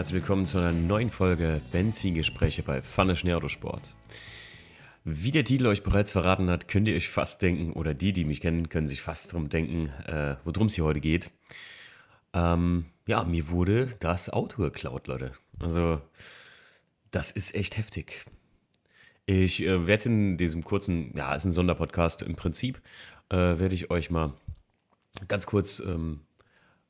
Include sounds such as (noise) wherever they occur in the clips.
herzlich willkommen zu einer neuen Folge Benzingespräche bei Pfanne Schnee Autosport. Wie der Titel euch bereits verraten hat, könnt ihr euch fast denken, oder die, die mich kennen, können sich fast darum denken, äh, worum es hier heute geht. Ähm, ja, mir wurde das Auto geklaut, Leute. Also, das ist echt heftig. Ich äh, werde in diesem kurzen, ja, ist ein Sonderpodcast im Prinzip, äh, werde ich euch mal ganz kurz ähm,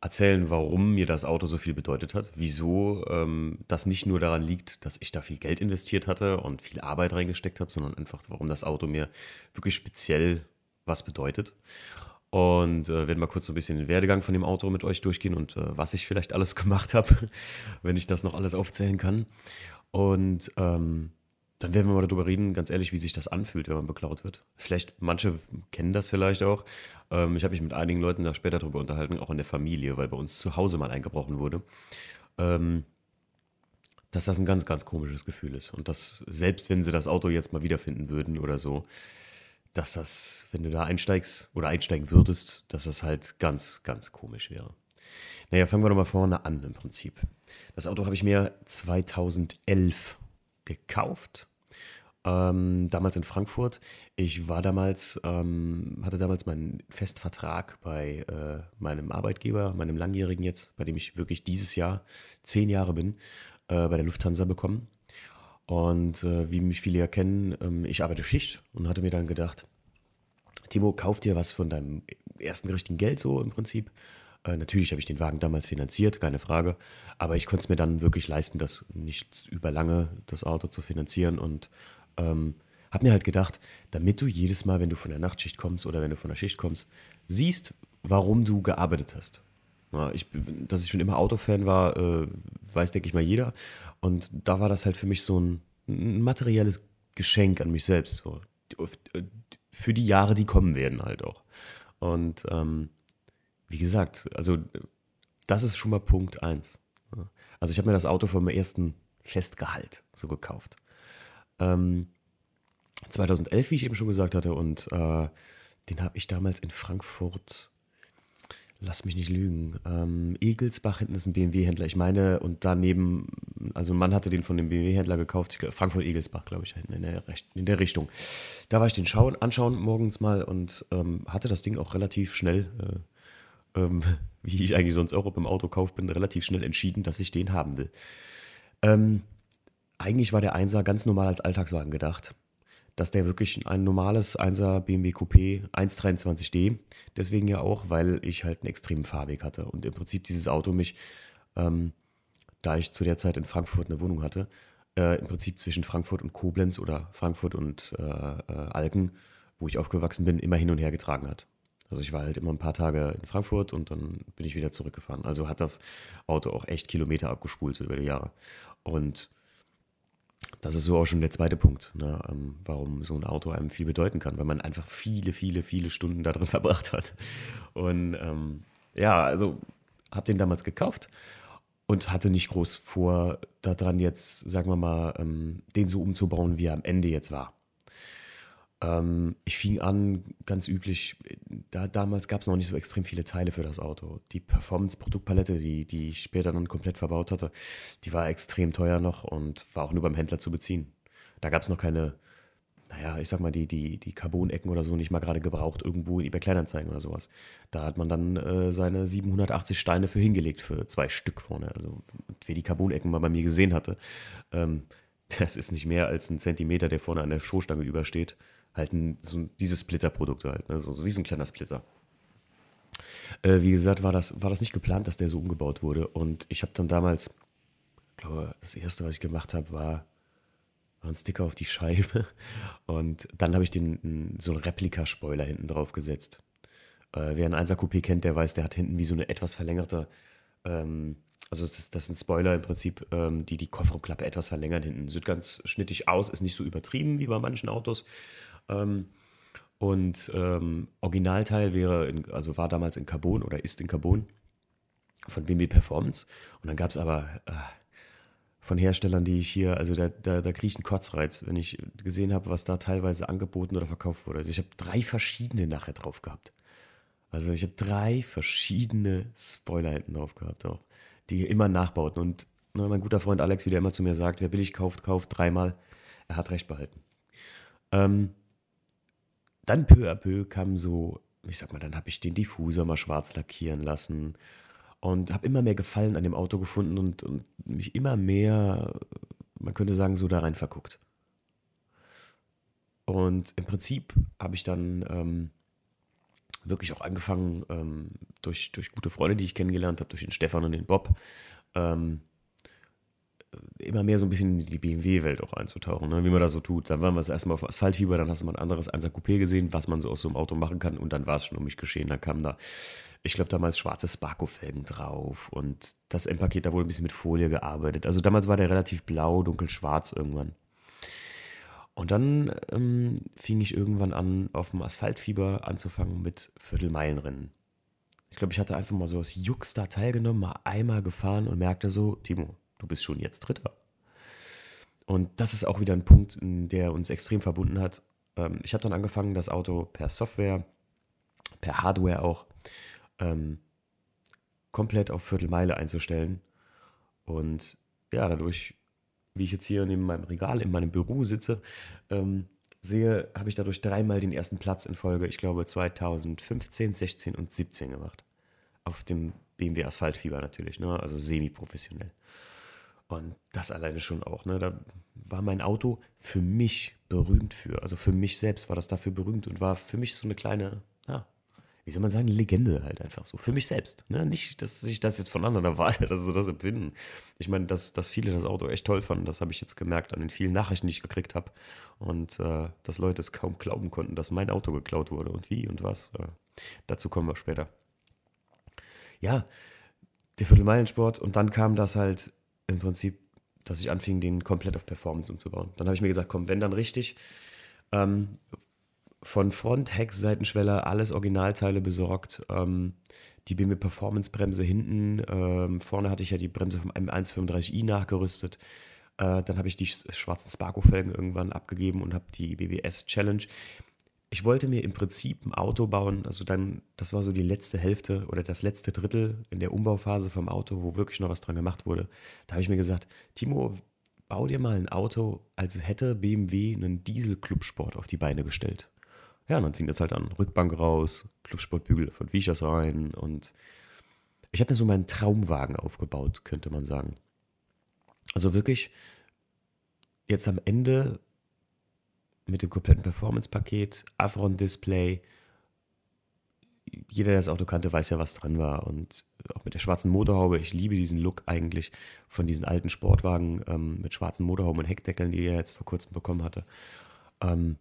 erzählen, warum mir das Auto so viel bedeutet hat, wieso ähm, das nicht nur daran liegt, dass ich da viel Geld investiert hatte und viel Arbeit reingesteckt habe, sondern einfach, warum das Auto mir wirklich speziell was bedeutet. Und äh, werde mal kurz so ein bisschen den Werdegang von dem Auto mit euch durchgehen und äh, was ich vielleicht alles (laughs) gemacht habe, wenn ich das noch alles aufzählen kann. Und ähm, dann werden wir mal darüber reden, ganz ehrlich, wie sich das anfühlt, wenn man beklaut wird. Vielleicht, manche kennen das vielleicht auch. Ähm, ich habe mich mit einigen Leuten da später darüber unterhalten, auch in der Familie, weil bei uns zu Hause mal eingebrochen wurde. Ähm, dass das ein ganz, ganz komisches Gefühl ist. Und dass, selbst wenn sie das Auto jetzt mal wiederfinden würden oder so, dass das, wenn du da einsteigst oder einsteigen würdest, dass das halt ganz, ganz komisch wäre. Naja, fangen wir doch mal vorne an im Prinzip. Das Auto habe ich mir 2011 gekauft ähm, damals in Frankfurt. Ich war damals, ähm, hatte damals meinen Festvertrag bei äh, meinem Arbeitgeber, meinem langjährigen jetzt, bei dem ich wirklich dieses Jahr zehn Jahre bin, äh, bei der Lufthansa bekommen. Und äh, wie mich viele ja kennen, ähm, ich arbeite Schicht und hatte mir dann gedacht, Timo, kauf dir was von deinem ersten richtigen Geld so im Prinzip. Äh, natürlich habe ich den Wagen damals finanziert, keine Frage. Aber ich konnte es mir dann wirklich leisten, das nicht über lange das Auto zu finanzieren und ähm, habe mir halt gedacht, damit du jedes Mal, wenn du von der Nachtschicht kommst oder wenn du von der Schicht kommst, siehst, warum du gearbeitet hast. Ja, ich, dass ich schon immer Autofan war, äh, weiß, denke ich mal, jeder. Und da war das halt für mich so ein, ein materielles Geschenk an mich selbst. So. Für die Jahre, die kommen werden, halt auch. Und ähm, wie gesagt, also das ist schon mal Punkt eins. Also ich habe mir das Auto vom ersten Festgehalt so gekauft. Ähm, 2011, wie ich eben schon gesagt hatte, und äh, den habe ich damals in Frankfurt, lass mich nicht lügen, ähm, Egelsbach hinten ist ein BMW-Händler, ich meine, und daneben, also ein Mann hatte den von dem BMW-Händler gekauft, Frankfurt-Egelsbach, glaube ich, in der, in der Richtung. Da war ich den schauen, anschauen morgens mal und ähm, hatte das Ding auch relativ schnell, äh, ähm, (laughs) wie ich eigentlich sonst auch beim Auto kaufe, bin relativ schnell entschieden, dass ich den haben will. Ähm, eigentlich war der 1er ganz normal als Alltagswagen gedacht. Dass der wirklich ein normales 1er BMW Coupé 123D, deswegen ja auch, weil ich halt einen extremen Fahrweg hatte und im Prinzip dieses Auto mich, ähm, da ich zu der Zeit in Frankfurt eine Wohnung hatte, äh, im Prinzip zwischen Frankfurt und Koblenz oder Frankfurt und äh, äh, Alken, wo ich aufgewachsen bin, immer hin und her getragen hat. Also ich war halt immer ein paar Tage in Frankfurt und dann bin ich wieder zurückgefahren. Also hat das Auto auch echt Kilometer abgespult über die Jahre. Und das ist so auch schon der zweite Punkt, ne, ähm, warum so ein Auto einem viel bedeuten kann, weil man einfach viele, viele, viele Stunden da drin (laughs) verbracht hat. Und ähm, ja, also habe den damals gekauft und hatte nicht groß vor, daran jetzt, sagen wir mal, ähm, den so umzubauen, wie er am Ende jetzt war. Ähm, ich fing an, ganz üblich, da, damals gab es noch nicht so extrem viele Teile für das Auto. Die Performance-Produktpalette, die, die ich später dann komplett verbaut hatte, die war extrem teuer noch und war auch nur beim Händler zu beziehen. Da gab es noch keine, naja, ich sag mal, die, die, die Carbon-Ecken oder so nicht mal gerade gebraucht irgendwo in eBay Kleinanzeigen oder sowas. Da hat man dann äh, seine 780 Steine für hingelegt, für zwei Stück vorne. Also, wer die Carbon-Ecken mal bei mir gesehen hatte, ähm, (laughs) das ist nicht mehr als ein Zentimeter, der vorne an der Stoßstange übersteht halt ein, so diese Splitter-Produkte halt, ne? so, so wie so ein kleiner Splitter. Äh, wie gesagt, war das, war das nicht geplant, dass der so umgebaut wurde. Und ich habe dann damals, glaube, das erste, was ich gemacht habe, war, war ein Sticker auf die Scheibe. (laughs) Und dann habe ich den, so einen Replika-Spoiler hinten drauf gesetzt. Äh, wer einen 1er Coupé kennt, der weiß, der hat hinten wie so eine etwas verlängerte, ähm, also das, das ist Spoiler im Prinzip, ähm, die die Kofferklappe etwas verlängern hinten. Sieht ganz schnittig aus, ist nicht so übertrieben wie bei manchen Autos. Ähm, und ähm, Originalteil wäre, in, also war damals in Carbon oder ist in Carbon von BMW Performance. Und dann gab es aber äh, von Herstellern, die ich hier, also da, da, da kriege ich einen Kotzreiz, wenn ich gesehen habe, was da teilweise angeboten oder verkauft wurde. Also ich habe drei verschiedene nachher drauf gehabt. Also ich habe drei verschiedene Spoiler hinten drauf gehabt auch, die immer nachbauten. Und Ne, mein guter Freund Alex, wie der immer zu mir sagt, wer billig kauft, kauft dreimal. Er hat recht behalten. Ähm, dann peu à peu kam so, ich sag mal, dann habe ich den Diffuser mal schwarz lackieren lassen und habe immer mehr Gefallen an dem Auto gefunden und, und mich immer mehr, man könnte sagen, so da rein verguckt. Und im Prinzip habe ich dann ähm, wirklich auch angefangen, ähm, durch, durch gute Freunde, die ich kennengelernt habe, durch den Stefan und den Bob, ähm, immer mehr so ein bisschen in die BMW-Welt auch einzutauchen, ne? wie man das so tut. Dann waren wir das erstmal auf Asphaltfieber, dann hast du mal ein anderes 1er Coupé gesehen, was man so aus so einem Auto machen kann und dann war es schon um mich geschehen. Dann kamen da, ich glaube damals schwarze Sparko-Felgen drauf und das M-Paket, da wurde ein bisschen mit Folie gearbeitet. Also damals war der relativ blau, dunkelschwarz irgendwann. Und dann ähm, fing ich irgendwann an, auf dem Asphaltfieber anzufangen mit Viertelmeilenrennen. Ich glaube, ich hatte einfach mal so aus Jux da teilgenommen, mal einmal gefahren und merkte so, Timo, du bist schon jetzt Dritter. Und das ist auch wieder ein Punkt, der uns extrem verbunden hat. Ähm, ich habe dann angefangen, das Auto per Software, per Hardware auch, ähm, komplett auf Viertelmeile einzustellen. Und ja, dadurch, wie ich jetzt hier neben meinem Regal in meinem Büro sitze, ähm, sehe, habe ich dadurch dreimal den ersten Platz in Folge, ich glaube 2015, 16 und 17 gemacht. Auf dem BMW Asphaltfieber natürlich, ne? also semi-professionell. Und das alleine schon auch. Ne? Da war mein Auto für mich berühmt für. Also für mich selbst war das dafür berühmt und war für mich so eine kleine, ja, wie soll man sagen, Legende halt einfach so. Für mich selbst. Ne? Nicht, dass ich das jetzt von anderen erwarte, (laughs) dass sie das empfinden. Ich meine, dass, dass viele das Auto echt toll fanden, das habe ich jetzt gemerkt an den vielen Nachrichten, die ich gekriegt habe. Und äh, dass Leute es kaum glauben konnten, dass mein Auto geklaut wurde und wie und was. Äh, dazu kommen wir später. Ja, der Viertelmeilensport und dann kam das halt im Prinzip, dass ich anfing, den komplett auf Performance umzubauen. Dann habe ich mir gesagt, komm, wenn dann richtig. Ähm, von Front, Heck, Seitenschweller, alles Originalteile besorgt. Ähm, die BMW Performance Bremse hinten. Ähm, vorne hatte ich ja die Bremse vom M135i nachgerüstet. Äh, dann habe ich die schwarzen Sparko-Felgen irgendwann abgegeben und habe die BBS Challenge ich wollte mir im Prinzip ein Auto bauen, also dann, das war so die letzte Hälfte oder das letzte Drittel in der Umbauphase vom Auto, wo wirklich noch was dran gemacht wurde. Da habe ich mir gesagt, Timo, bau dir mal ein Auto, als hätte BMW einen Diesel-Clubsport auf die Beine gestellt. Ja, und dann fing das halt an. Rückbank raus, Clubsportbügel von Viechers rein und ich habe mir so meinen Traumwagen aufgebaut, könnte man sagen. Also wirklich, jetzt am Ende mit dem kompletten Performance-Paket, Avron-Display. Jeder, der das Auto kannte, weiß ja, was dran war. Und auch mit der schwarzen Motorhaube. Ich liebe diesen Look eigentlich von diesen alten Sportwagen ähm, mit schwarzen Motorhauben und Heckdeckeln, die er jetzt vor kurzem bekommen hatte. Ähm,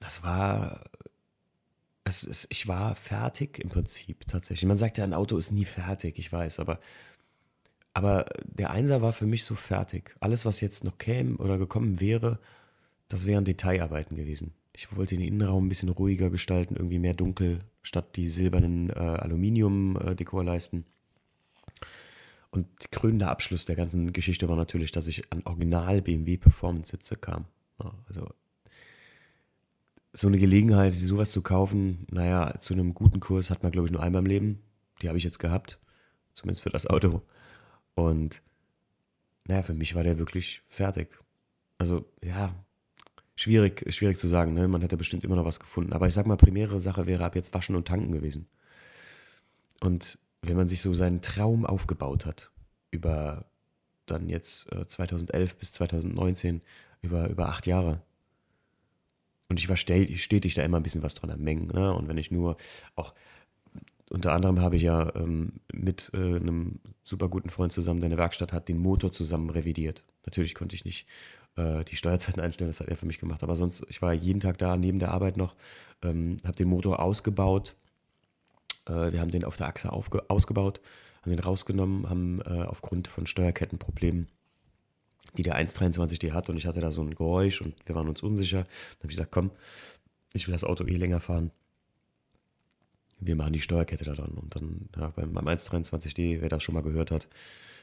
das war. Es, es, ich war fertig im Prinzip tatsächlich. Man sagt ja, ein Auto ist nie fertig, ich weiß, aber aber der Einser war für mich so fertig. Alles, was jetzt noch käme oder gekommen wäre, das wären Detailarbeiten gewesen. Ich wollte den Innenraum ein bisschen ruhiger gestalten, irgendwie mehr dunkel, statt die silbernen äh, Aluminium-Dekorleisten. Und krönender Abschluss der ganzen Geschichte war natürlich, dass ich an Original BMW Performance Sitze kam. Ja, also so eine Gelegenheit, sowas zu kaufen, naja, zu einem guten Kurs hat man, glaube ich, nur einmal im Leben. Die habe ich jetzt gehabt, zumindest für das Auto. Und naja, für mich war der wirklich fertig. Also ja, Schwierig, schwierig zu sagen, ne? man hätte bestimmt immer noch was gefunden. Aber ich sag mal, primäre Sache wäre ab jetzt Waschen und Tanken gewesen. Und wenn man sich so seinen Traum aufgebaut hat, über dann jetzt äh, 2011 bis 2019, über, über acht Jahre, und ich war stetig da immer ein bisschen was dran am Mengen. Ne? Und wenn ich nur auch, unter anderem habe ich ja ähm, mit äh, einem super guten Freund zusammen, der eine Werkstatt hat, den Motor zusammen revidiert. Natürlich konnte ich nicht äh, die Steuerzeiten einstellen, das hat er für mich gemacht. Aber sonst, ich war jeden Tag da neben der Arbeit noch, ähm, habe den Motor ausgebaut. Äh, wir haben den auf der Achse ausgebaut, haben den rausgenommen, haben äh, aufgrund von Steuerkettenproblemen die der 123D hat und ich hatte da so ein Geräusch und wir waren uns unsicher. Dann habe ich gesagt, komm, ich will das Auto eh länger fahren. Wir machen die Steuerkette da dran. Und dann ja, beim, beim 123D, wer das schon mal gehört hat,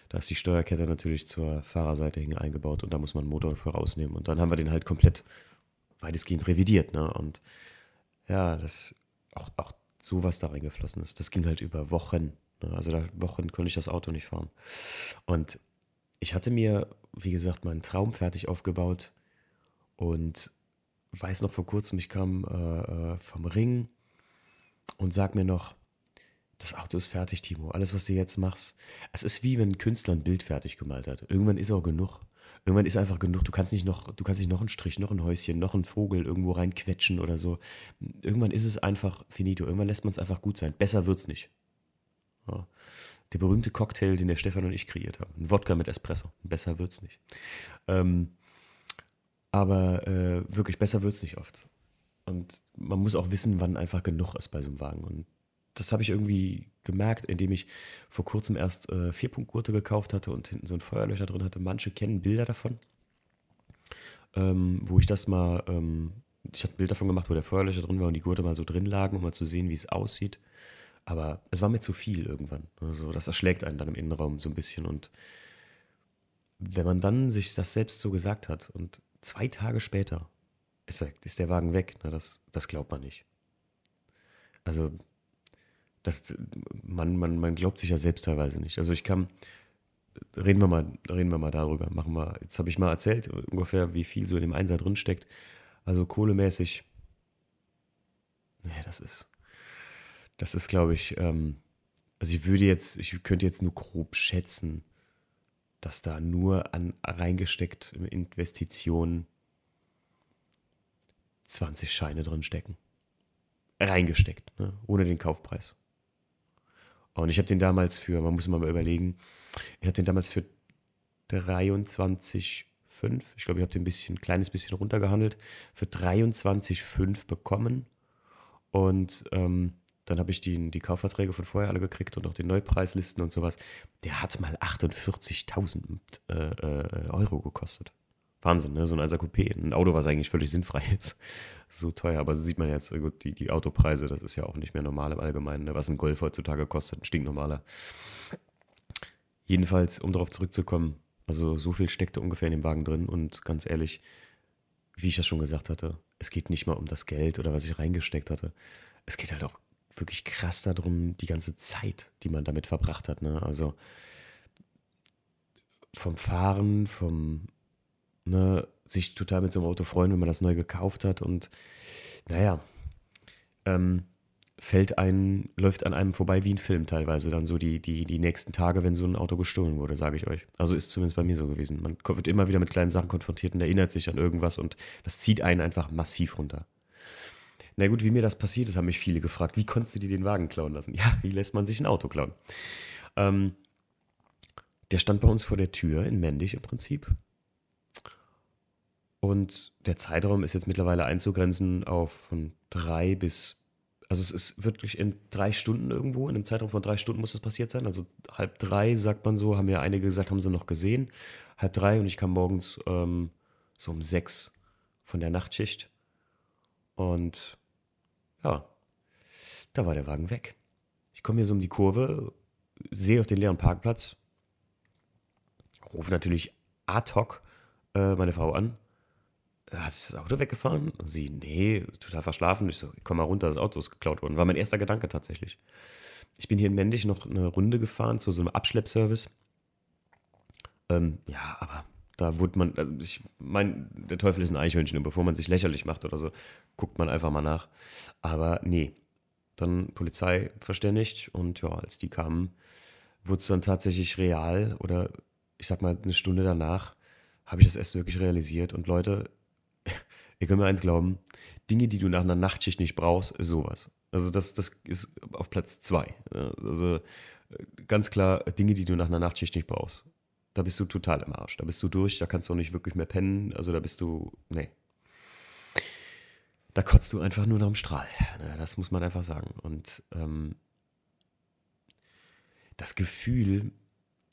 da ist die Steuerkette natürlich zur Fahrerseite hin eingebaut und da muss man einen Motor vorausnehmen. Und dann haben wir den halt komplett weitestgehend revidiert. Ne? Und ja, das auch, auch so was da reingeflossen ist, das ging halt über Wochen. Ne? Also da Wochen konnte ich das Auto nicht fahren. Und ich hatte mir, wie gesagt, meinen Traum fertig aufgebaut und weiß noch vor kurzem, ich kam äh, äh, vom Ring und sag mir noch, das Auto ist fertig, Timo. Alles, was du jetzt machst. Es ist wie wenn ein Künstler ein Bild fertig gemalt hat. Irgendwann ist auch genug. Irgendwann ist einfach genug. Du kannst nicht noch, du kannst nicht noch einen Strich, noch ein Häuschen, noch einen Vogel irgendwo reinquetschen oder so. Irgendwann ist es einfach finito. Irgendwann lässt man es einfach gut sein. Besser wird's nicht. Ja. Der berühmte Cocktail, den der Stefan und ich kreiert haben. Ein Wodka mit Espresso. Besser wird's nicht. Ähm, aber äh, wirklich, besser wird's nicht oft. Und man muss auch wissen, wann einfach genug ist bei so einem Wagen. Und das habe ich irgendwie gemerkt, indem ich vor kurzem erst äh, Vierpunktgurte gekauft hatte und hinten so ein Feuerlöcher drin hatte. Manche kennen Bilder davon, ähm, wo ich das mal, ähm, ich habe ein Bild davon gemacht, wo der Feuerlöcher drin war und die Gurte mal so drin lagen, um mal zu sehen, wie es aussieht. Aber es war mir zu viel irgendwann. Also das erschlägt einen dann im Innenraum so ein bisschen. Und wenn man dann sich das selbst so gesagt hat und zwei Tage später ist der, Wagen weg, na, das, das glaubt man nicht. Also das, man, man, man glaubt sich ja selbst teilweise nicht. Also ich kann, reden wir mal, reden wir mal darüber. Machen wir, jetzt habe ich mal erzählt, ungefähr, wie viel so in dem Einser drin steckt. Also kohlemäßig, naja, das ist, das ist, glaube ich, ähm, also ich würde jetzt, ich könnte jetzt nur grob schätzen, dass da nur an reingesteckt Investitionen 20 Scheine drin stecken. Reingesteckt, ne? ohne den Kaufpreis. Und ich habe den damals für, man muss mal überlegen, ich habe den damals für 23,5, ich glaube, ich habe den ein bisschen, ein kleines bisschen runtergehandelt, für 23,5 bekommen. Und ähm, dann habe ich die, die Kaufverträge von vorher alle gekriegt und auch die Neupreislisten und sowas. Der hat mal 48.000 äh, äh, Euro gekostet. Wahnsinn, ne? So ein 1er Coupé. Ein Auto, was eigentlich völlig sinnfrei (laughs) ist. So teuer, aber sieht man jetzt, gut, die, die Autopreise, das ist ja auch nicht mehr normal im Allgemeinen, ne? was ein Golf heutzutage kostet, ein stinknormaler. Jedenfalls, um darauf zurückzukommen, also so viel steckte ungefähr in dem Wagen drin und ganz ehrlich, wie ich das schon gesagt hatte, es geht nicht mal um das Geld oder was ich reingesteckt hatte. Es geht halt auch wirklich krass darum, die ganze Zeit, die man damit verbracht hat. Ne? Also vom Fahren, vom ne, sich total mit so einem Auto freuen, wenn man das neu gekauft hat und naja, ähm, fällt ein, läuft an einem vorbei wie ein Film teilweise dann so die, die, die nächsten Tage, wenn so ein Auto gestohlen wurde, sage ich euch. Also ist zumindest bei mir so gewesen. Man wird immer wieder mit kleinen Sachen konfrontiert und erinnert sich an irgendwas und das zieht einen einfach massiv runter. Na gut, wie mir das passiert ist, haben mich viele gefragt, wie konntest du dir den Wagen klauen lassen? Ja, wie lässt man sich ein Auto klauen? Ähm, der stand bei uns vor der Tür in Mendig im Prinzip. Und der Zeitraum ist jetzt mittlerweile einzugrenzen auf von drei bis, also es ist wirklich in drei Stunden irgendwo, in einem Zeitraum von drei Stunden muss das passiert sein. Also halb drei, sagt man so, haben ja einige gesagt, haben sie noch gesehen. Halb drei und ich kam morgens ähm, so um sechs von der Nachtschicht. Und ja, da war der Wagen weg. Ich komme hier so um die Kurve, sehe auf den leeren Parkplatz, rufe natürlich ad hoc äh, meine Frau an hat das Auto weggefahren? Und sie, nee, total verschlafen. Ich so, komm mal runter, das Auto ist geklaut worden. War mein erster Gedanke tatsächlich. Ich bin hier in Mendig noch eine Runde gefahren zu so einem Abschleppservice. Ähm, ja, aber da wurde man, also ich meine, der Teufel ist ein Eichhörnchen und bevor man sich lächerlich macht oder so, guckt man einfach mal nach. Aber nee, dann Polizei verständigt und ja, als die kamen, wurde es dann tatsächlich real oder ich sag mal eine Stunde danach habe ich das erst wirklich realisiert und Leute, ihr könnt mir eins glauben, Dinge, die du nach einer Nachtschicht nicht brauchst, ist sowas. Also das, das ist auf Platz zwei. Also ganz klar, Dinge, die du nach einer Nachtschicht nicht brauchst. Da bist du total im Arsch. Da bist du durch, da kannst du auch nicht wirklich mehr pennen. Also da bist du, nee. Da kotzt du einfach nur nach dem Strahl. Ne, das muss man einfach sagen. Und ähm, das Gefühl,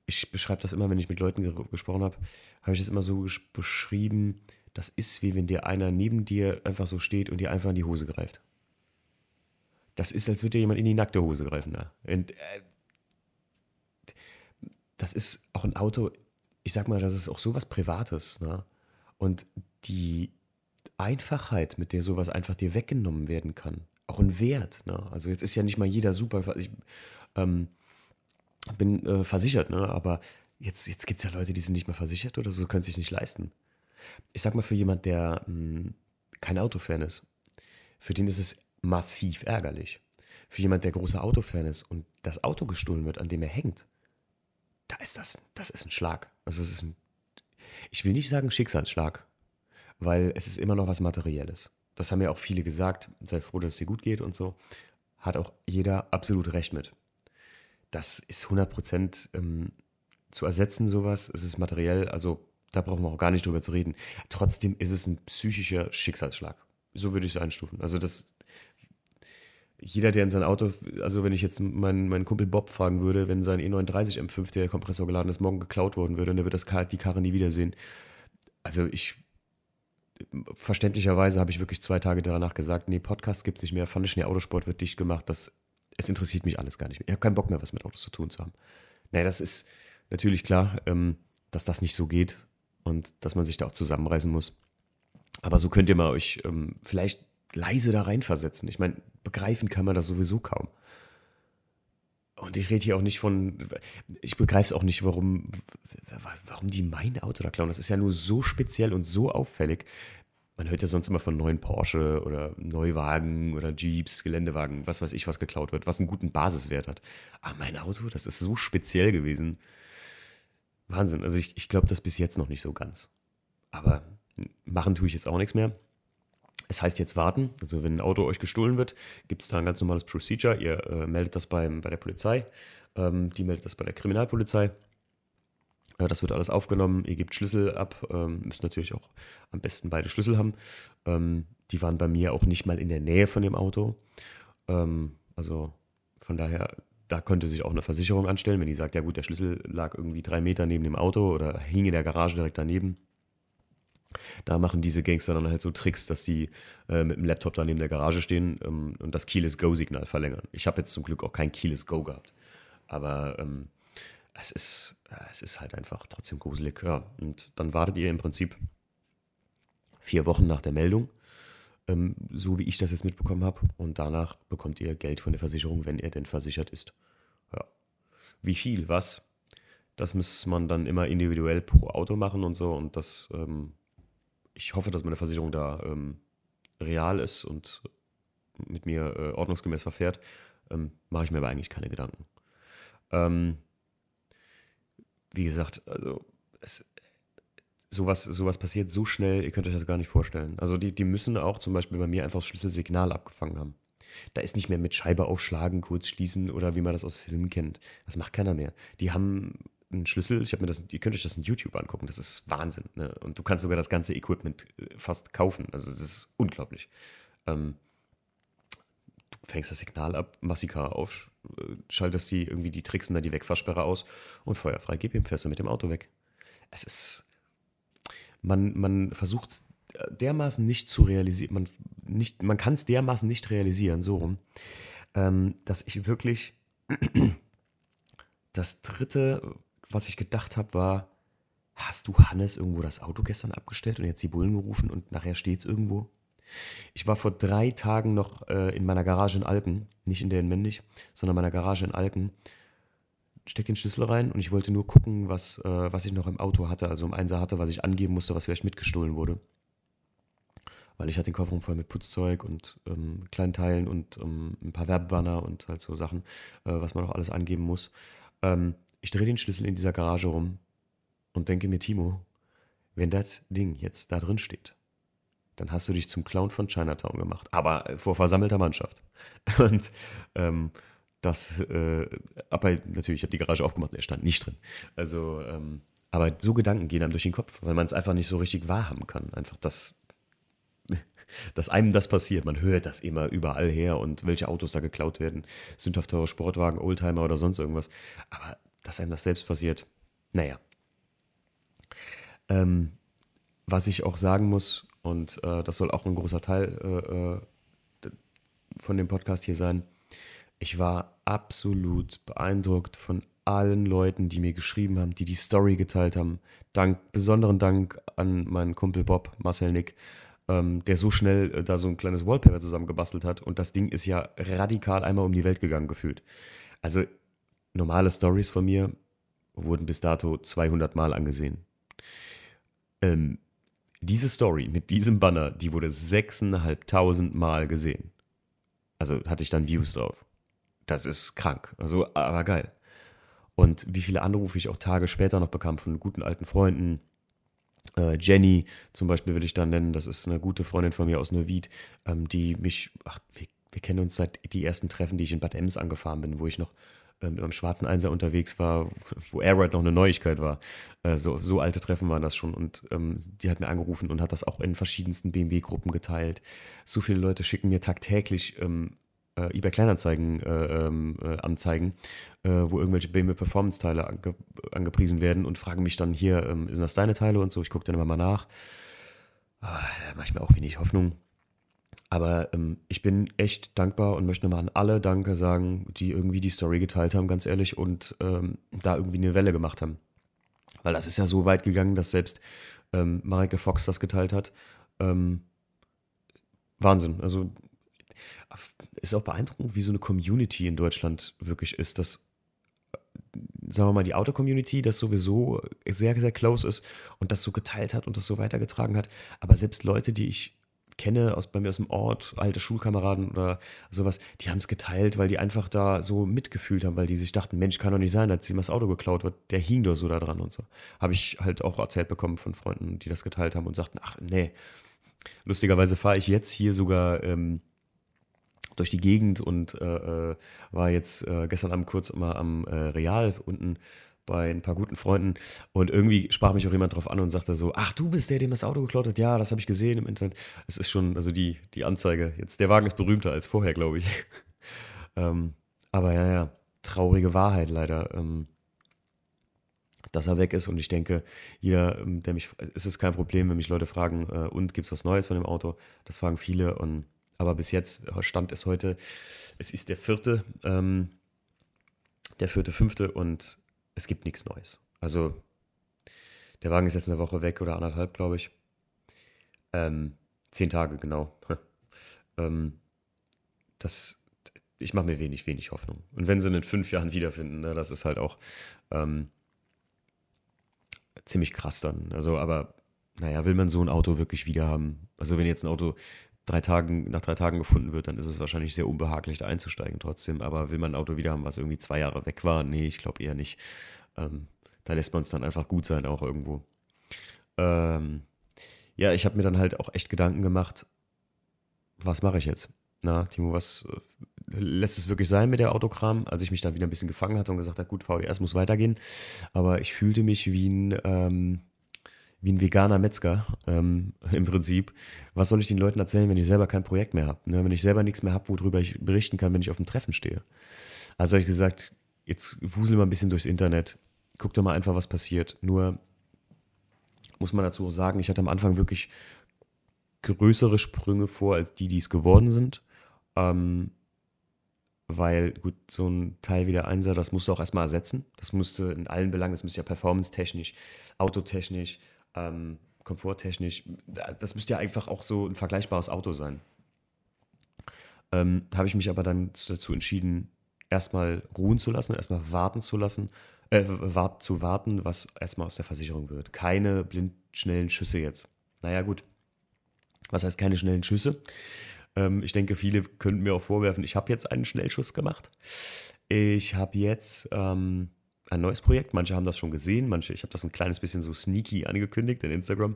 ich beschreibe das immer, wenn ich mit Leuten ge gesprochen habe, habe ich das immer so beschrieben, das ist wie wenn dir einer neben dir einfach so steht und dir einfach in die Hose greift. Das ist, als würde dir jemand in die nackte Hose greifen. Da. Und, äh, das ist auch ein Auto, ich sag mal, das ist auch sowas Privates. Ne? Und die Einfachheit, mit der sowas einfach dir weggenommen werden kann, auch ein Wert. Ne? Also jetzt ist ja nicht mal jeder super. Ich, ähm, bin äh, versichert, ne? aber jetzt, jetzt gibt es ja Leute, die sind nicht mehr versichert oder so, können sich nicht leisten. Ich sag mal, für jemand, der mh, hm, kein Autofan ist, für den ist es massiv ärgerlich. Für jemand, der großer Autofan ist und das Auto gestohlen wird, an dem er hängt, da ist das, das ist ein Schlag. Also es ist ein, ich will nicht sagen Schicksalsschlag, weil es ist immer noch was Materielles. Das haben ja auch viele gesagt, sei froh, dass es dir gut geht und so. Hat auch jeder absolut recht mit. Das ist 100 Prozent ähm, zu ersetzen, sowas. Es ist materiell, also da brauchen wir auch gar nicht drüber zu reden. Trotzdem ist es ein psychischer Schicksalsschlag. So würde ich es einstufen. Also das, jeder, der in sein Auto, also wenn ich jetzt meinen, meinen Kumpel Bob fragen würde, wenn sein E39 M5, der Kompressor geladen ist, morgen geklaut worden würde und er wird das, die Karre nie wiedersehen. Also ich, verständlicherweise habe ich wirklich zwei Tage danach gesagt, nee, Podcast gibt es nicht mehr, Pfanne Schnee Autosport wird dicht gemacht, das, es interessiert mich alles gar nicht mehr. Ich habe keinen Bock mehr, was mit Autos zu tun zu haben. Naja, das ist natürlich klar, ähm, dass das nicht so geht und dass man sich da auch zusammenreißen muss. Aber so könnt ihr mal euch ähm, vielleicht leise da reinversetzen. Ich meine, begreifen kann man das sowieso kaum. Und ich rede hier auch nicht von, ich begreife es auch nicht, warum, warum die mein Auto da klauen. Das ist ja nur so speziell und so auffällig. Man hört ja sonst immer von neuen Porsche oder Neuwagen oder Jeeps, Geländewagen, was weiß ich, was geklaut wird, was einen guten Basiswert hat. Aber mein Auto, das ist so speziell gewesen. Wahnsinn. Also ich, ich glaube das bis jetzt noch nicht so ganz. Aber machen tue ich jetzt auch nichts mehr. Es heißt jetzt warten. Also wenn ein Auto euch gestohlen wird, gibt es da ein ganz normales Procedure. Ihr äh, meldet das beim, bei der Polizei. Ähm, die meldet das bei der Kriminalpolizei. Äh, das wird alles aufgenommen. Ihr gebt Schlüssel ab. Ähm, müsst natürlich auch am besten beide Schlüssel haben. Ähm, die waren bei mir auch nicht mal in der Nähe von dem Auto. Ähm, also von daher, da könnte sich auch eine Versicherung anstellen, wenn die sagt, ja gut, der Schlüssel lag irgendwie drei Meter neben dem Auto oder hing in der Garage direkt daneben da machen diese Gangster dann halt so Tricks, dass die äh, mit dem Laptop da neben der Garage stehen ähm, und das Keyless Go-Signal verlängern. Ich habe jetzt zum Glück auch kein Keyless Go gehabt. Aber ähm, es, ist, äh, es ist halt einfach trotzdem gruselig. Ja. Und dann wartet ihr im Prinzip vier Wochen nach der Meldung, ähm, so wie ich das jetzt mitbekommen habe. Und danach bekommt ihr Geld von der Versicherung, wenn er denn versichert ist. Ja. Wie viel, was? Das muss man dann immer individuell pro Auto machen und so. Und das ähm, ich hoffe, dass meine Versicherung da ähm, real ist und mit mir äh, ordnungsgemäß verfährt, ähm, mache ich mir aber eigentlich keine Gedanken. Ähm, wie gesagt, also es, sowas, sowas passiert so schnell, ihr könnt euch das gar nicht vorstellen. Also die, die müssen auch zum Beispiel bei mir einfach das Schlüsselsignal abgefangen haben. Da ist nicht mehr mit Scheibe aufschlagen, kurz schließen oder wie man das aus Filmen kennt. Das macht keiner mehr. Die haben einen Schlüssel. Ich habe mir das, ihr könnt euch das in YouTube angucken. Das ist Wahnsinn. Ne? Und du kannst sogar das ganze Equipment äh, fast kaufen. Also das ist unglaublich. Ähm, du fängst das Signal ab, Massika auf, äh, schaltest die irgendwie die Tricksen da die Wegfahrsperre aus und feuerfrei, gib ihm fährst du mit dem Auto weg. Es ist, man, man versucht dermaßen nicht zu realisieren, man, man kann es dermaßen nicht realisieren, so rum, ähm, dass ich wirklich (clears throat) das dritte was ich gedacht habe, war, hast du Hannes irgendwo das Auto gestern abgestellt und jetzt die Bullen gerufen und nachher steht es irgendwo? Ich war vor drei Tagen noch äh, in meiner Garage in Alken, nicht in der in Mendig, sondern in meiner Garage in Alken. Steck den Schlüssel rein und ich wollte nur gucken, was, äh, was ich noch im Auto hatte, also im Einser hatte, was ich angeben musste, was vielleicht mitgestohlen wurde. Weil ich hatte den Kofferraum voll mit Putzzeug und ähm, kleinen Teilen und ähm, ein paar Werbebanner und halt so Sachen, äh, was man noch alles angeben muss. Ähm, ich drehe den Schlüssel in dieser Garage rum und denke mir, Timo, wenn das Ding jetzt da drin steht, dann hast du dich zum Clown von Chinatown gemacht, aber äh, vor versammelter Mannschaft. (laughs) Und ähm, das, äh, aber natürlich, ich habe die Garage aufgemacht und er stand nicht drin. Also, ähm, aber so Gedanken gehen einem durch den Kopf, weil man es einfach nicht so richtig wahrhaben kann. Einfach das, (laughs) dass einem das passiert. Man hört das immer überall her und welche Autos da geklaut werden. Sündhaft teure Sportwagen, Oldtimer oder sonst irgendwas. Aber dass einem das selbst passiert. Naja. Ähm, was ich auch sagen muss, und äh, das soll auch ein großer Teil äh, äh, von dem Podcast hier sein, ich war absolut beeindruckt von allen Leuten, die mir geschrieben haben, die die Story geteilt haben. Dank, besonderen Dank an meinen Kumpel Bob, Marcel Nick, ähm, der so schnell äh, da so ein kleines Wallpaper zusammengebastelt hat. Und das Ding ist ja radikal einmal um die Welt gegangen gefühlt. Also normale Stories von mir wurden bis dato 200 Mal angesehen. Ähm, diese Story mit diesem Banner, die wurde 6.500 Mal gesehen. Also hatte ich dann Views drauf. Das ist krank. Also, aber geil. Und wie viele Anrufe ich auch Tage später noch bekam von guten alten Freunden. Äh, Jenny zum Beispiel will ich da nennen, das ist eine gute Freundin von mir aus Neuwied, ähm, die mich, ach, wir, wir, kennen uns seit die ersten Treffen, die ich in Bad Ems angefahren bin, wo ich noch äh, mit meinem schwarzen Einser unterwegs war, wo Airride noch eine Neuigkeit war. Äh, so, so alte Treffen waren das schon und ähm, die hat mir angerufen und hat das auch in verschiedensten BMW-Gruppen geteilt. So viele Leute schicken mir tagtäglich ähm, äh, eBay Kleinanzeigen äh, ähm, äh, Anzeigen, äh, wo irgendwelche BMW Performance Teile ange angepriesen werden und fragen mich dann hier, ähm, sind das deine Teile und so. Ich gucke dann immer mal nach. Ah, da mache ich mir auch wenig Hoffnung. Aber ähm, ich bin echt dankbar und möchte nochmal an alle Danke sagen, die irgendwie die Story geteilt haben, ganz ehrlich, und ähm, da irgendwie eine Welle gemacht haben. Weil das ist ja so weit gegangen, dass selbst ähm, Marike Fox das geteilt hat. Ähm, Wahnsinn. Also ist auch beeindruckend, wie so eine Community in Deutschland wirklich ist, dass, sagen wir mal, die Auto-Community, das sowieso sehr, sehr close ist und das so geteilt hat und das so weitergetragen hat. Aber selbst Leute, die ich kenne aus, bei mir aus dem Ort, alte Schulkameraden oder sowas, die haben es geteilt, weil die einfach da so mitgefühlt haben, weil die sich dachten, Mensch, kann doch nicht sein, dass ihm das Auto geklaut wird, der hing doch so da dran und so. Habe ich halt auch erzählt bekommen von Freunden, die das geteilt haben und sagten, ach nee, lustigerweise fahre ich jetzt hier sogar ähm, durch die Gegend und äh, äh, war jetzt äh, gestern Abend kurz mal am äh, Real unten bei ein paar guten Freunden und irgendwie sprach mich auch jemand drauf an und sagte so, ach, du bist der, dem das Auto geklaut hat? Ja, das habe ich gesehen im Internet. Es ist schon, also die, die Anzeige, jetzt der Wagen ist berühmter als vorher, glaube ich. (laughs) ähm, aber ja, ja, traurige Wahrheit leider, ähm, dass er weg ist und ich denke, jeder, ähm, der mich, es ist kein Problem, wenn mich Leute fragen, äh, und gibt es was Neues von dem Auto? Das fragen viele und aber bis jetzt stand es heute, es ist der vierte, ähm, der vierte, fünfte und es gibt nichts Neues. Also der Wagen ist jetzt eine Woche weg oder anderthalb, glaube ich. Ähm, zehn Tage, genau. (laughs) ähm, das, ich mache mir wenig, wenig Hoffnung. Und wenn sie ihn in fünf Jahren wiederfinden, ne, das ist halt auch ähm, ziemlich krass dann. Also, aber naja, will man so ein Auto wirklich wieder haben? Also, wenn jetzt ein Auto drei Tagen, nach drei Tagen gefunden wird, dann ist es wahrscheinlich sehr unbehaglich, da einzusteigen trotzdem. Aber will man ein Auto wieder haben, was irgendwie zwei Jahre weg war? Nee, ich glaube eher nicht. Ähm, da lässt man es dann einfach gut sein, auch irgendwo. Ähm, ja, ich habe mir dann halt auch echt Gedanken gemacht, was mache ich jetzt? Na, Timo, was äh, lässt es wirklich sein mit der Autokram? Als ich mich dann wieder ein bisschen gefangen hatte und gesagt habe, gut, VDS muss weitergehen. Aber ich fühlte mich wie ein, ähm, wie ein veganer Metzger ähm, (laughs) im Prinzip. Was soll ich den Leuten erzählen, wenn ich selber kein Projekt mehr habe? Ne? Wenn ich selber nichts mehr habe, worüber ich berichten kann, wenn ich auf dem Treffen stehe. Also habe ich gesagt, jetzt wusel mal ein bisschen durchs Internet, guck doch mal einfach, was passiert. Nur muss man dazu auch sagen, ich hatte am Anfang wirklich größere Sprünge vor, als die, die es geworden sind. Ähm, weil, gut, so ein Teil wie der Einser, das musst du auch erstmal ersetzen. Das musste in allen Belangen, das müsste ja performance-technisch, autotechnisch, ähm, komforttechnisch, das müsste ja einfach auch so ein vergleichbares Auto sein. Ähm, Habe ich mich aber dann dazu entschieden, erstmal ruhen zu lassen, erstmal warten zu lassen, äh, wart, zu warten, was erstmal aus der Versicherung wird. Keine blind schnellen Schüsse jetzt. Naja, gut. Was heißt keine schnellen Schüsse? Ähm, ich denke, viele könnten mir auch vorwerfen, ich habe jetzt einen Schnellschuss gemacht. Ich habe jetzt ähm, ein neues Projekt. Manche haben das schon gesehen, manche, ich habe das ein kleines bisschen so sneaky angekündigt in Instagram.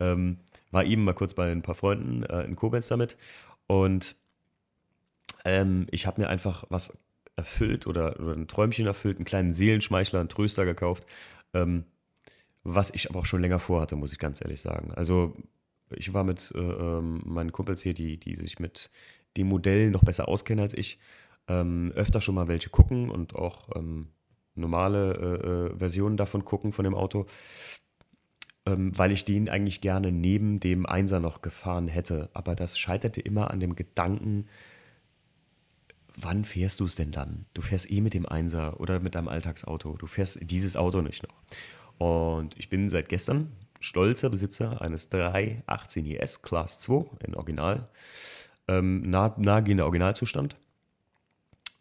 Ähm, war eben mal kurz bei ein paar Freunden äh, in Koblenz damit und ähm, ich habe mir einfach was erfüllt oder, oder, ein Träumchen erfüllt, einen kleinen Seelenschmeichler, einen Tröster gekauft, ähm, was ich aber auch schon länger vorhatte, muss ich ganz ehrlich sagen. Also ich war mit äh, ähm, meinen Kumpels hier, die, die sich mit dem Modell noch besser auskennen als ich, ähm, öfter schon mal welche gucken und auch ähm, normale äh, äh, Versionen davon gucken von dem Auto, ähm, weil ich den eigentlich gerne neben dem Einser noch gefahren hätte. Aber das scheiterte immer an dem Gedanken, wann fährst du es denn dann? Du fährst eh mit dem Einser oder mit deinem Alltagsauto. Du fährst dieses Auto nicht noch. Und ich bin seit gestern stolzer Besitzer eines 318 IS Class 2 in Original, ähm, nah, nahegehender Originalzustand.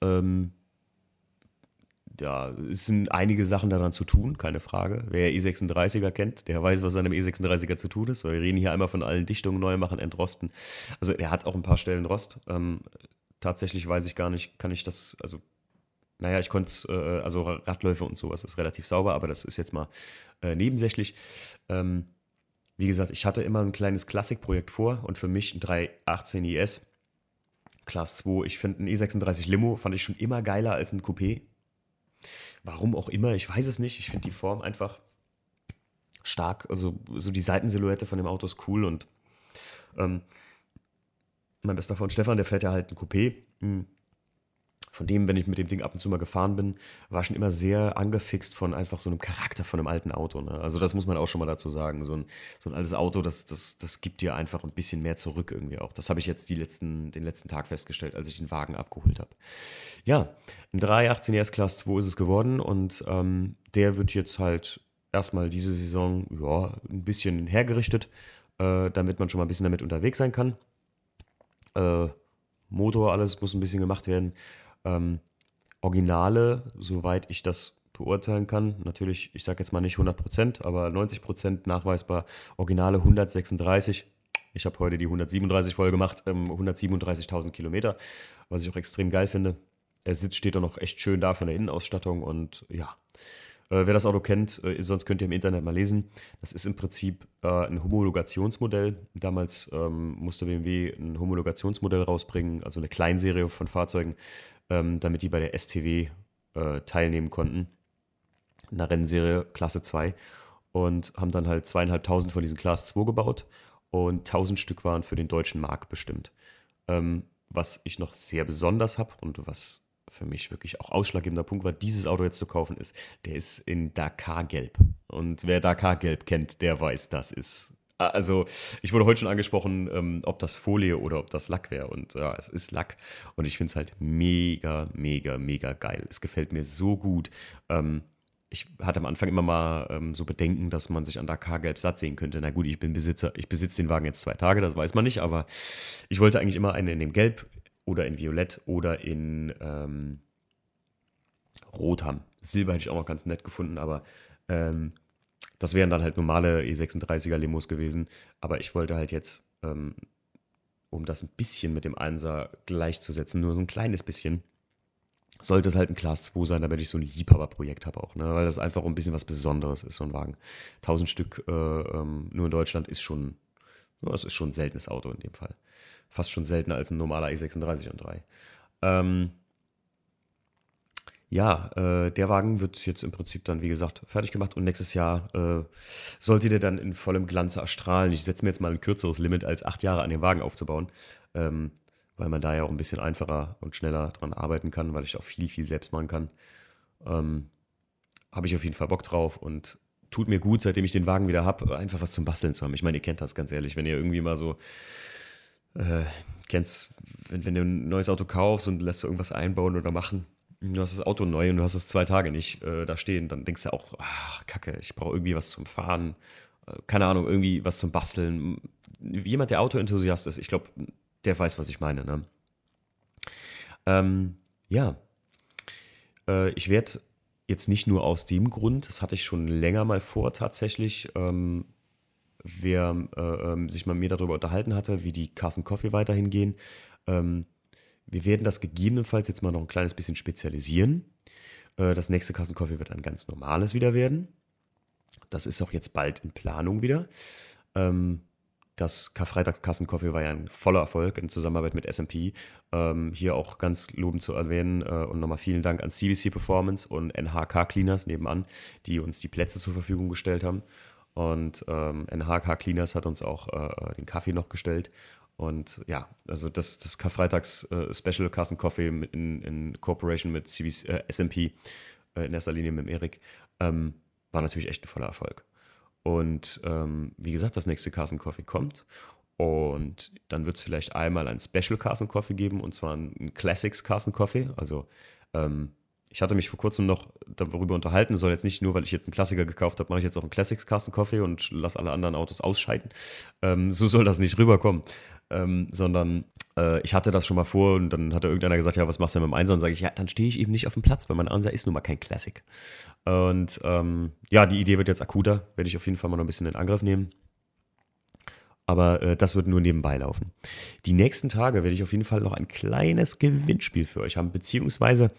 Ähm, ja, es sind einige Sachen daran zu tun, keine Frage. Wer E36er kennt, der weiß, was an einem E36er zu tun ist. Wir reden hier einmal von allen Dichtungen neu machen, entrosten. Also er hat auch ein paar Stellen Rost. Ähm, tatsächlich weiß ich gar nicht, kann ich das, also naja, ich konnte äh, also Radläufe und sowas ist relativ sauber, aber das ist jetzt mal äh, nebensächlich. Ähm, wie gesagt, ich hatte immer ein kleines Klassikprojekt vor und für mich ein 318 IS Class 2. Ich finde ein E36 Limo fand ich schon immer geiler als ein Coupé. Warum auch immer, ich weiß es nicht. Ich finde die Form einfach stark. Also so die Seitensilhouette von dem Auto ist cool und ähm, mein bester Freund Stefan, der fährt ja halt ein Coupé. Hm von dem, wenn ich mit dem Ding ab und zu mal gefahren bin, war schon immer sehr angefixt von einfach so einem Charakter von einem alten Auto. Ne? Also das muss man auch schon mal dazu sagen. So ein, so ein altes Auto, das, das, das gibt dir einfach ein bisschen mehr zurück irgendwie auch. Das habe ich jetzt die letzten, den letzten Tag festgestellt, als ich den Wagen abgeholt habe. Ja, ein 318 RS Class 2 ist es geworden und ähm, der wird jetzt halt erstmal diese Saison ja, ein bisschen hergerichtet, äh, damit man schon mal ein bisschen damit unterwegs sein kann. Äh, Motor, alles muss ein bisschen gemacht werden. Ähm, Originale, soweit ich das beurteilen kann, natürlich, ich sage jetzt mal nicht 100%, aber 90% nachweisbar, Originale 136. Ich habe heute die 137 voll gemacht, ähm, 137.000 Kilometer, was ich auch extrem geil finde. Er sitzt, steht auch noch echt schön da von der Innenausstattung und ja, äh, wer das Auto kennt, äh, sonst könnt ihr im Internet mal lesen. Das ist im Prinzip äh, ein Homologationsmodell. Damals ähm, musste BMW ein Homologationsmodell rausbringen, also eine Kleinserie von Fahrzeugen, ähm, damit die bei der STW äh, teilnehmen konnten. Eine Rennserie Klasse 2. Und haben dann halt zweieinhalbtausend von diesen Class 2 gebaut und tausend Stück waren für den deutschen Markt bestimmt. Ähm, was ich noch sehr besonders habe und was für mich wirklich auch ausschlaggebender Punkt war, dieses Auto jetzt zu kaufen, ist, der ist in Dakar-Gelb. Und wer Dakar-Gelb kennt, der weiß, das ist. Also, ich wurde heute schon angesprochen, ähm, ob das Folie oder ob das Lack wäre. Und ja, es ist Lack. Und ich finde es halt mega, mega, mega geil. Es gefällt mir so gut. Ähm, ich hatte am Anfang immer mal ähm, so Bedenken, dass man sich an Dakar-Gelb satt sehen könnte. Na gut, ich bin Besitzer, ich besitze den Wagen jetzt zwei Tage, das weiß man nicht, aber ich wollte eigentlich immer einen in dem Gelb oder in Violett oder in ähm, Rot haben. Silber hätte ich auch noch ganz nett gefunden, aber ähm, das wären dann halt normale E36er Limos gewesen. Aber ich wollte halt jetzt, ähm, um das ein bisschen mit dem 1er gleichzusetzen, nur so ein kleines bisschen, sollte es halt ein Class 2 sein, damit ich so ein Liebhaberprojekt habe auch, ne? weil das einfach ein bisschen was Besonderes ist, so ein Wagen. 1000 Stück äh, ähm, nur in Deutschland ist schon, das ist schon ein seltenes Auto in dem Fall fast schon seltener als ein normaler E36 M3. Ähm, ja, äh, der Wagen wird jetzt im Prinzip dann, wie gesagt, fertig gemacht und nächstes Jahr äh, sollte der dann in vollem Glanze erstrahlen. Ich setze mir jetzt mal ein kürzeres Limit als acht Jahre an den Wagen aufzubauen, ähm, weil man da ja auch ein bisschen einfacher und schneller dran arbeiten kann, weil ich auch viel, viel selbst machen kann. Ähm, habe ich auf jeden Fall Bock drauf und tut mir gut, seitdem ich den Wagen wieder habe, einfach was zum Basteln zu haben. Ich meine, ihr kennt das ganz ehrlich, wenn ihr irgendwie mal so äh, kennst, wenn, wenn du ein neues Auto kaufst und lässt du irgendwas einbauen oder machen, du hast das Auto neu und du hast es zwei Tage nicht äh, da stehen, dann denkst du auch, ach, kacke, ich brauche irgendwie was zum Fahren, äh, keine Ahnung, irgendwie was zum Basteln. Jemand, der Autoenthusiast ist, ich glaube, der weiß, was ich meine. Ne? Ähm, ja, äh, ich werde jetzt nicht nur aus dem Grund, das hatte ich schon länger mal vor tatsächlich, ähm, wer äh, ähm, sich mal mir darüber unterhalten hatte, wie die Carson Coffee weiterhin gehen. Ähm, wir werden das gegebenenfalls jetzt mal noch ein kleines bisschen spezialisieren. Äh, das nächste Carson Coffee wird ein ganz normales wieder werden. Das ist auch jetzt bald in Planung wieder. Ähm, das Karfreitags Kassencoffee war ja ein voller Erfolg in Zusammenarbeit mit SMP. Ähm, hier auch ganz lobend zu erwähnen äh, und nochmal vielen Dank an CBC Performance und NHK Cleaners nebenan, die uns die Plätze zur Verfügung gestellt haben. Und ähm, NHK Cleaners hat uns auch äh, den Kaffee noch gestellt. Und ja, also das, das Karfreitags äh, Carson Coffee in, in Cooperation mit CVC, äh, SMP, äh, in erster Linie mit Erik, ähm, war natürlich echt ein voller Erfolg. Und ähm, wie gesagt, das nächste Carson Coffee kommt. Und dann wird es vielleicht einmal ein Special Carson Coffee geben, und zwar ein Classics Carson Coffee. Also ähm, ich hatte mich vor kurzem noch darüber unterhalten, soll jetzt nicht nur, weil ich jetzt einen Klassiker gekauft habe, mache ich jetzt auch einen Classics Carsten Coffee und lasse alle anderen Autos ausscheiden. Ähm, so soll das nicht rüberkommen. Ähm, sondern äh, ich hatte das schon mal vor und dann hat irgendeiner gesagt, ja, was machst du denn mit dem Einser? Und sage ich, ja, dann stehe ich eben nicht auf dem Platz, weil mein Einser ist nun mal kein Classic. Und ähm, ja, die Idee wird jetzt akuter, werde ich auf jeden Fall mal noch ein bisschen in Angriff nehmen. Aber äh, das wird nur nebenbei laufen. Die nächsten Tage werde ich auf jeden Fall noch ein kleines Gewinnspiel für euch haben, beziehungsweise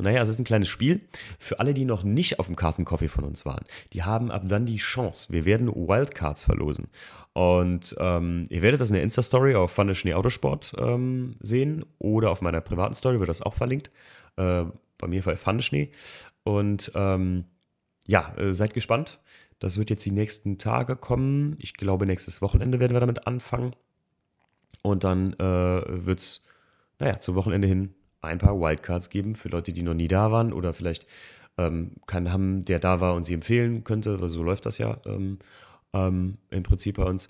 naja, es ist ein kleines Spiel. Für alle, die noch nicht auf dem Carsten Coffee von uns waren, die haben ab dann die Chance. Wir werden Wildcards verlosen. Und ähm, ihr werdet das in der Insta-Story auf Pfanne Schnee Autosport ähm, sehen oder auf meiner privaten Story wird das auch verlinkt. Äh, bei mir bei Pfanne Schnee. Und ähm, ja, äh, seid gespannt. Das wird jetzt die nächsten Tage kommen. Ich glaube, nächstes Wochenende werden wir damit anfangen. Und dann äh, wird es, naja, zum Wochenende hin ein paar Wildcards geben für Leute, die noch nie da waren oder vielleicht ähm, keinen haben, der da war und sie empfehlen könnte. Also so läuft das ja ähm, ähm, im Prinzip bei uns.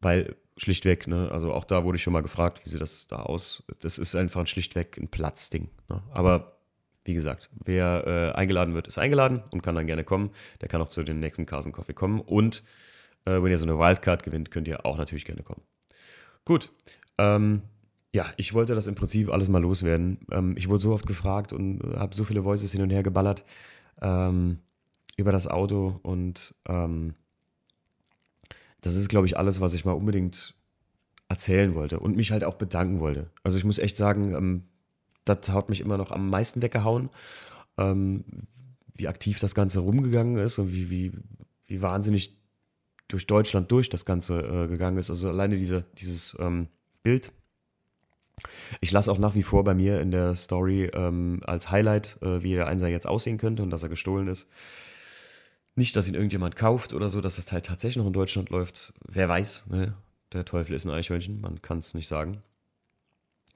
Weil schlichtweg, ne, also auch da wurde ich schon mal gefragt, wie sieht das da aus? Das ist einfach ein schlichtweg ein Platzding. Ne? Aber wie gesagt, wer äh, eingeladen wird, ist eingeladen und kann dann gerne kommen. Der kann auch zu den nächsten Carson Coffee kommen. Und äh, wenn ihr so eine Wildcard gewinnt, könnt ihr auch natürlich gerne kommen. Gut. Ähm, ja, ich wollte das im Prinzip alles mal loswerden. Ähm, ich wurde so oft gefragt und äh, habe so viele Voices hin und her geballert ähm, über das Auto und ähm, das ist, glaube ich, alles, was ich mal unbedingt erzählen wollte und mich halt auch bedanken wollte. Also ich muss echt sagen, ähm, das hat mich immer noch am meisten weggehauen, ähm, wie aktiv das Ganze rumgegangen ist und wie, wie, wie wahnsinnig durch Deutschland durch das Ganze äh, gegangen ist. Also alleine diese, dieses ähm, Bild ich lasse auch nach wie vor bei mir in der Story ähm, als Highlight, äh, wie der Einser jetzt aussehen könnte und dass er gestohlen ist. Nicht, dass ihn irgendjemand kauft oder so, dass das Teil tatsächlich noch in Deutschland läuft. Wer weiß, ne? Der Teufel ist ein Eichhörnchen, man kann es nicht sagen.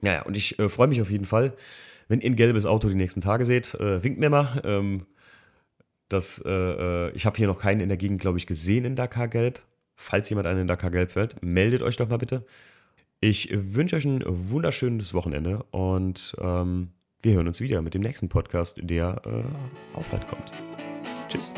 Naja, und ich äh, freue mich auf jeden Fall, wenn ihr ein gelbes Auto die nächsten Tage seht. Äh, winkt mir mal. Ähm, das, äh, äh, ich habe hier noch keinen in der Gegend, glaube ich, gesehen in Dakar Gelb. Falls jemand einen in Dakar Gelb fällt, meldet euch doch mal bitte. Ich wünsche euch ein wunderschönes Wochenende und ähm, wir hören uns wieder mit dem nächsten Podcast, der äh, auch bald kommt. Tschüss.